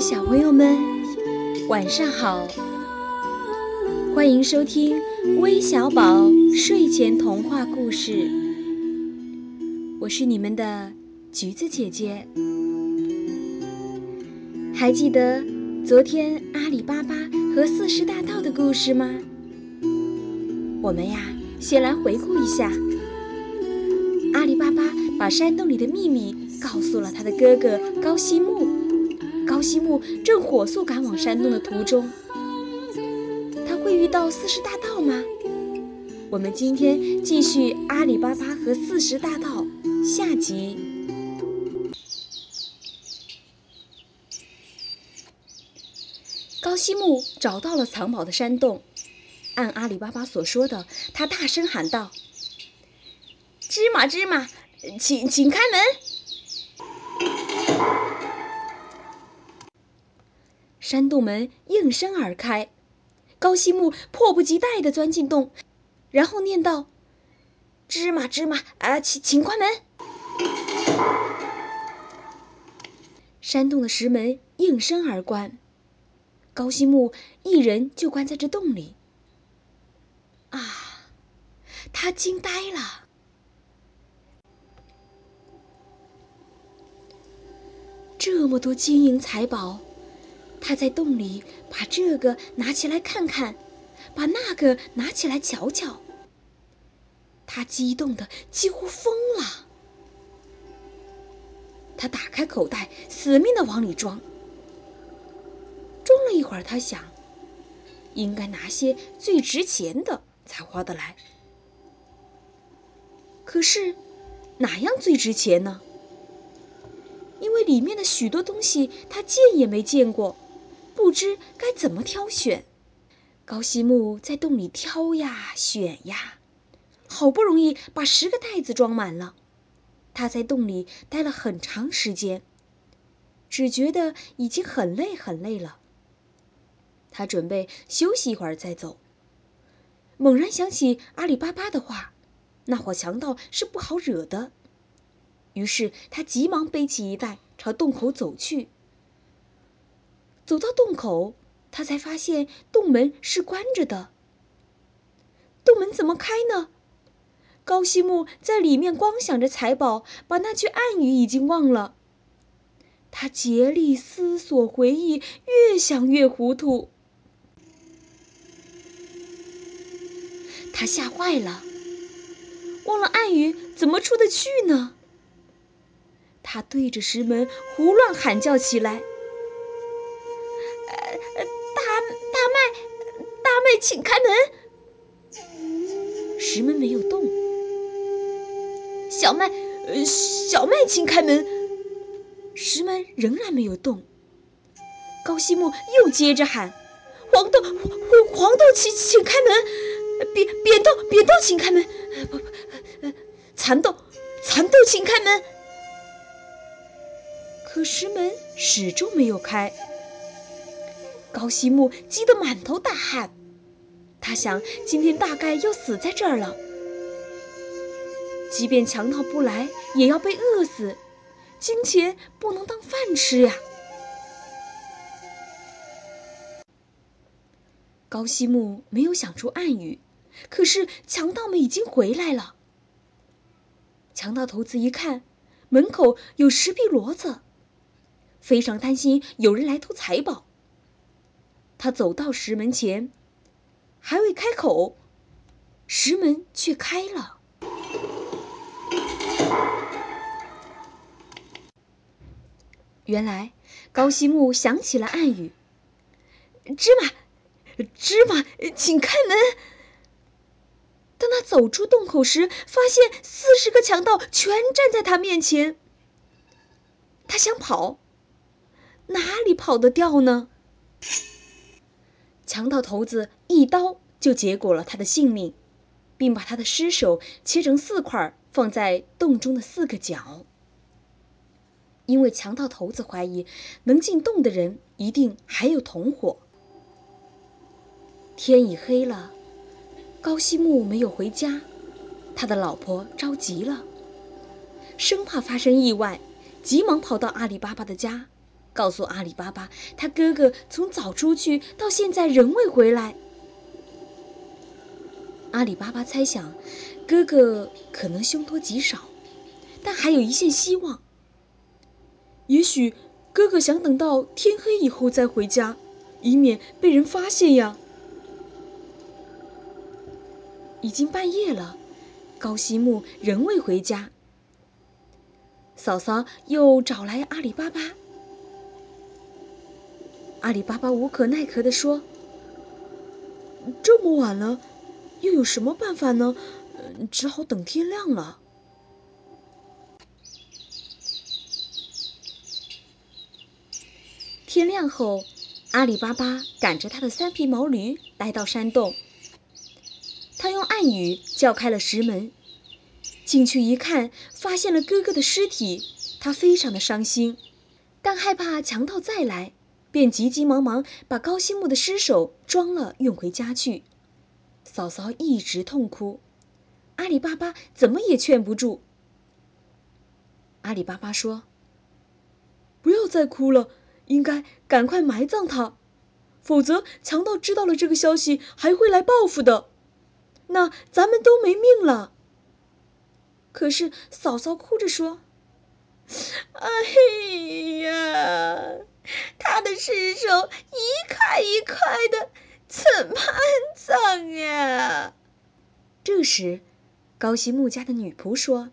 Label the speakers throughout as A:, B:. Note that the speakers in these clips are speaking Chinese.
A: 小朋友们，晚上好！欢迎收听微小宝睡前童话故事，我是你们的橘子姐姐。还记得昨天阿里巴巴和四十大盗的故事吗？我们呀，先来回顾一下。阿里巴巴把山洞里的秘密告诉了他的哥哥高西木。高西木正火速赶往山洞的途中，他会遇到四十大盗吗？我们今天继续《阿里巴巴和四十大盗》下集。高西木找到了藏宝的山洞，按阿里巴巴所说的，他大声喊道。芝麻芝麻，请请开门！山洞门应声而开，高西木迫不及待地钻进洞，然后念道：“芝麻芝麻，啊，请请关门！”山洞的石门应声而关，高西木一人就关在这洞里。啊，他惊呆了。这么多金银财宝，他在洞里把这个拿起来看看，把那个拿起来瞧瞧。他激动的几乎疯了。他打开口袋，死命的往里装。装了一会儿，他想，应该拿些最值钱的才花得来。可是，哪样最值钱呢？因为里面的许多东西他见也没见过，不知该怎么挑选。高西木在洞里挑呀选呀，好不容易把十个袋子装满了。他在洞里待了很长时间，只觉得已经很累很累了。他准备休息一会儿再走。猛然想起阿里巴巴的话，那伙强盗是不好惹的。于是他急忙背起一袋，朝洞口走去。走到洞口，他才发现洞门是关着的。洞门怎么开呢？高西木在里面光想着财宝，把那句暗语已经忘了。他竭力思索回忆，越想越糊涂。他吓坏了，忘了暗语怎么出得去呢？他对着石门胡乱喊叫起来：“请开门！”石门没有动。小麦，呃，小麦，请开门！石门仍然没有动。高西木又接着喊：“黄豆，黄豆，请请开门！扁扁豆，扁豆，请开门！不不，呃，蚕豆，蚕豆，请开门！”可石门始终没有开。高西木急得满头大汗，他想今天大概要死在这儿了。即便强盗不来，也要被饿死，金钱不能当饭吃呀。高西木没有想出暗语，可是强盗们已经回来了。强盗头子一看，门口有十匹骡子。非常担心有人来偷财宝。他走到石门前，还未开口，石门却开了。原来高西木想起了暗语：“芝麻，芝麻，请开门。”当他走出洞口时，发现四十个强盗全站在他面前。他想跑。哪里跑得掉呢？强盗头子一刀就结果了他的性命，并把他的尸首切成四块，放在洞中的四个角。因为强盗头子怀疑能进洞的人一定还有同伙。天已黑了，高西木没有回家，他的老婆着急了，生怕发生意外，急忙跑到阿里巴巴的家。告诉阿里巴巴，他哥哥从早出去到现在仍未回来。阿里巴巴猜想，哥哥可能凶多吉少，但还有一线希望。也许哥哥想等到天黑以后再回家，以免被人发现呀。已经半夜了，高希木仍未回家。嫂嫂又找来阿里巴巴，阿里巴巴无可奈何地说：“这么晚了，又有什么办法呢？只好等天亮了。”天亮后，阿里巴巴赶着他的三匹毛驴来到山洞。他用暗语叫开了石门。进去一看，发现了哥哥的尸体，他非常的伤心，但害怕强盗再来，便急急忙忙把高希木的尸首装了运回家去。嫂嫂一直痛哭，阿里巴巴怎么也劝不住。阿里巴巴说：“不要再哭了，应该赶快埋葬他，否则强盗知道了这个消息还会来报复的，那咱们都没命了。”可是嫂嫂哭着说：“ 哎呀，他的尸首一块一块的，怎么安葬呀？”这时，高希木家的女仆说：“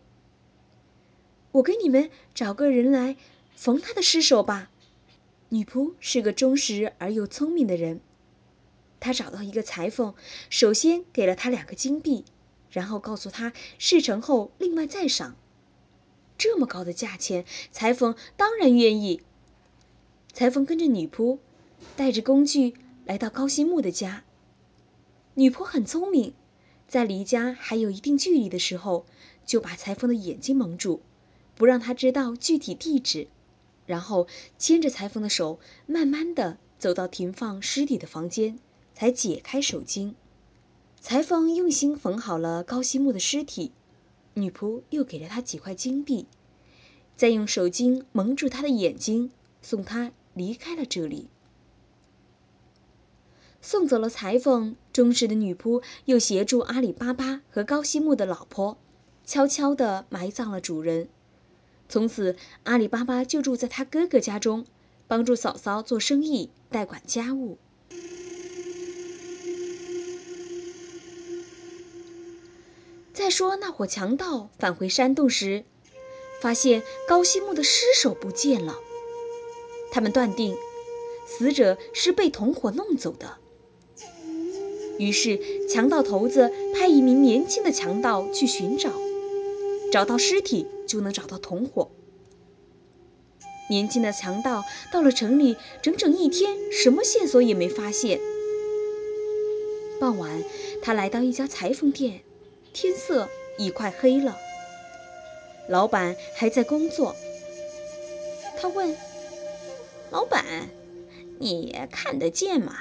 A: 我给你们找个人来缝他的尸首吧。”女仆是个忠实而又聪明的人，她找到一个裁缝，首先给了他两个金币。然后告诉他事成后另外再赏，这么高的价钱，裁缝当然愿意。裁缝跟着女仆，带着工具来到高希木的家。女仆很聪明，在离家还有一定距离的时候，就把裁缝的眼睛蒙住，不让他知道具体地址，然后牵着裁缝的手，慢慢的走到停放尸体的房间，才解开手巾。裁缝用心缝好了高希木的尸体，女仆又给了他几块金币，再用手巾蒙住他的眼睛，送他离开了这里。送走了裁缝，忠实的女仆又协助阿里巴巴和高希木的老婆，悄悄地埋葬了主人。从此，阿里巴巴就住在他哥哥家中，帮助嫂嫂做生意，代管家务。再说那伙强盗返回山洞时，发现高希木的尸首不见了。他们断定死者是被同伙弄走的。于是强盗头子派一名年轻的强盗去寻找，找到尸体就能找到同伙。年轻的强盗到了城里，整整一天，什么线索也没发现。傍晚，他来到一家裁缝店。天色已快黑了，老板还在工作。他问：“老板，你看得见吗？”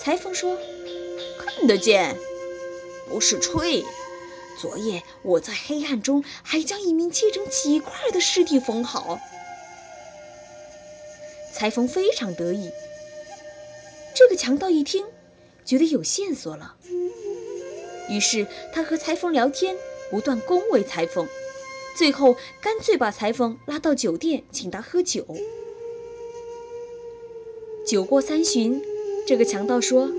A: 裁缝说：“看得见，不是吹。昨夜我在黑暗中还将一名切成几块的尸体缝好。”裁缝非常得意。这个强盗一听，觉得有线索了。于是他和裁缝聊天，不断恭维裁缝，最后干脆把裁缝拉到酒店，请他喝酒。酒过三巡，这个强盗说：“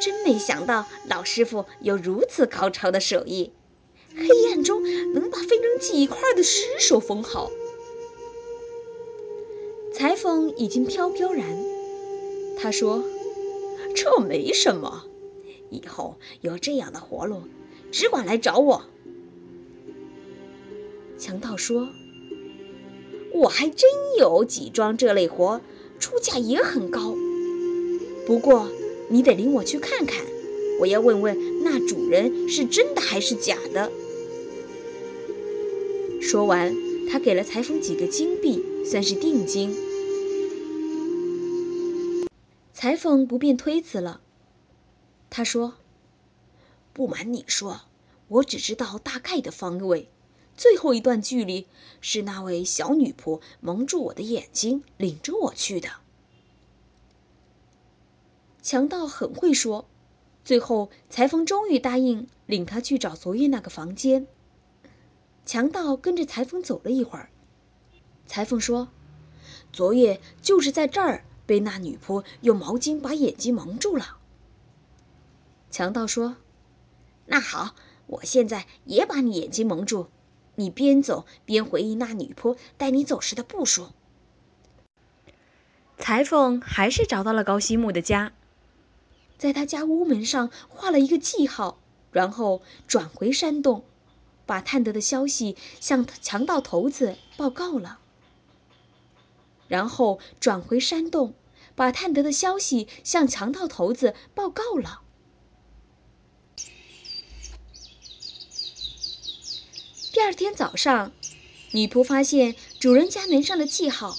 A: 真没想到老师傅有如此高超的手艺，黑暗中能把分成几块的尸首缝好。”裁缝已经飘飘然，他说：“这没什么。”以后有这样的活路，只管来找我。强盗说：“我还真有几桩这类活，出价也很高。不过你得领我去看看，我要问问那主人是真的还是假的。”说完，他给了裁缝几个金币，算是定金。裁缝不便推辞了。他说：“不瞒你说，我只知道大概的方位，最后一段距离，是那位小女仆蒙住我的眼睛，领着我去的。强盗很会说，最后裁缝终于答应领他去找昨夜那个房间。强盗跟着裁缝走了一会儿，裁缝说：“昨夜就是在这儿被那女仆用毛巾把眼睛蒙住了。”强盗说：“那好，我现在也把你眼睛蒙住，你边走边回忆那女仆带你走时的步数。”裁缝还是找到了高希木的家。在他家屋门上画了一个记号，然后转回山洞，把探得的消息向强盗头子报告了。然后转回山洞，把探得的消息向强盗头子报告了。第二天早上，女仆发现主人家门上的记号，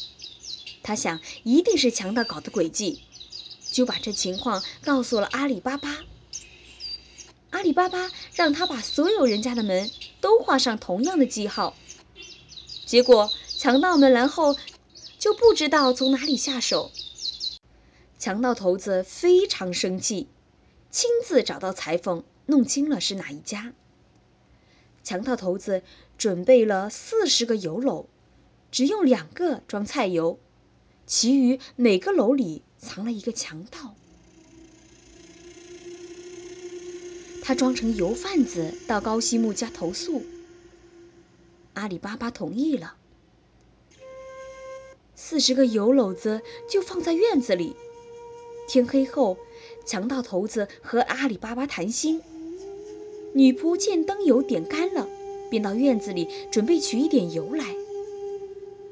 A: 她想一定是强盗搞的诡计。就把这情况告诉了阿里巴巴。阿里巴巴让他把所有人家的门都画上同样的记号。结果强盗们然后就不知道从哪里下手。强盗头子非常生气，亲自找到裁缝弄清了是哪一家。强盗头子准备了四十个油篓，只用两个装菜油，其余每个篓里。藏了一个强盗，他装成油贩子到高西木家投诉。阿里巴巴同意了，四十个油篓子就放在院子里。天黑后，强盗头子和阿里巴巴谈心。女仆见灯油点干了，便到院子里准备取一点油来。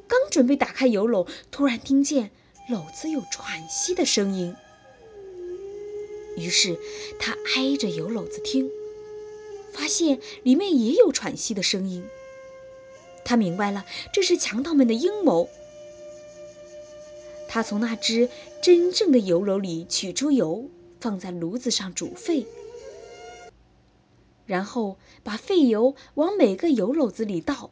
A: 刚准备打开油篓，突然听见。篓子有喘息的声音，于是他挨着油篓子听，发现里面也有喘息的声音。他明白了，这是强盗们的阴谋。他从那只真正的油篓里取出油，放在炉子上煮沸，然后把废油往每个油篓子里倒，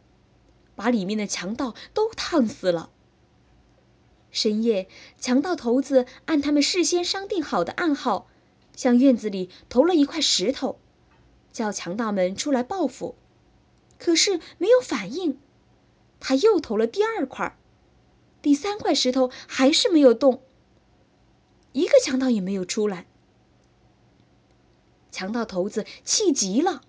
A: 把里面的强盗都烫死了。深夜，强盗头子按他们事先商定好的暗号，向院子里投了一块石头，叫强盗们出来报复。可是没有反应。他又投了第二块，第三块石头还是没有动，一个强盗也没有出来。强盗头子气极了，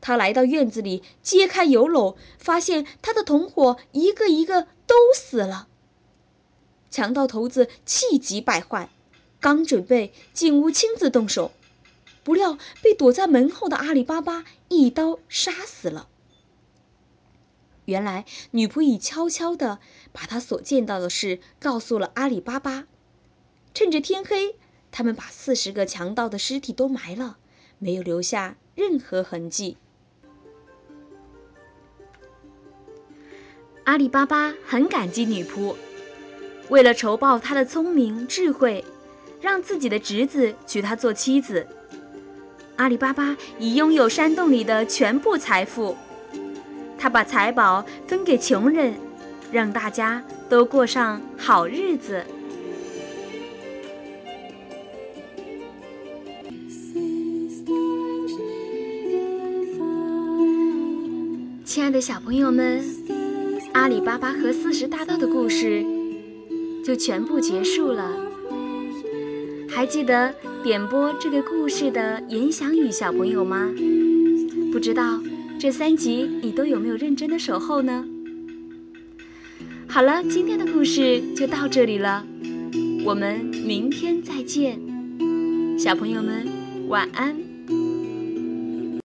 A: 他来到院子里，揭开油篓，发现他的同伙一个一个都死了。强盗头子气急败坏，刚准备进屋亲自动手，不料被躲在门后的阿里巴巴一刀杀死了。原来女仆已悄悄地把她所见到的事告诉了阿里巴巴。趁着天黑，他们把四十个强盗的尸体都埋了，没有留下任何痕迹。阿里巴巴很感激女仆。为了酬报他的聪明智慧，让自己的侄子娶她做妻子。阿里巴巴已拥有山洞里的全部财富，他把财宝分给穷人，让大家都过上好日子。爱的小朋友们，阿里巴巴和四十大盗的故事。就全部结束了。还记得点播这个故事的言想语小朋友吗？不知道这三集你都有没有认真的守候呢？好了，今天的故事就到这里了，我们明天再见，小朋友们晚安。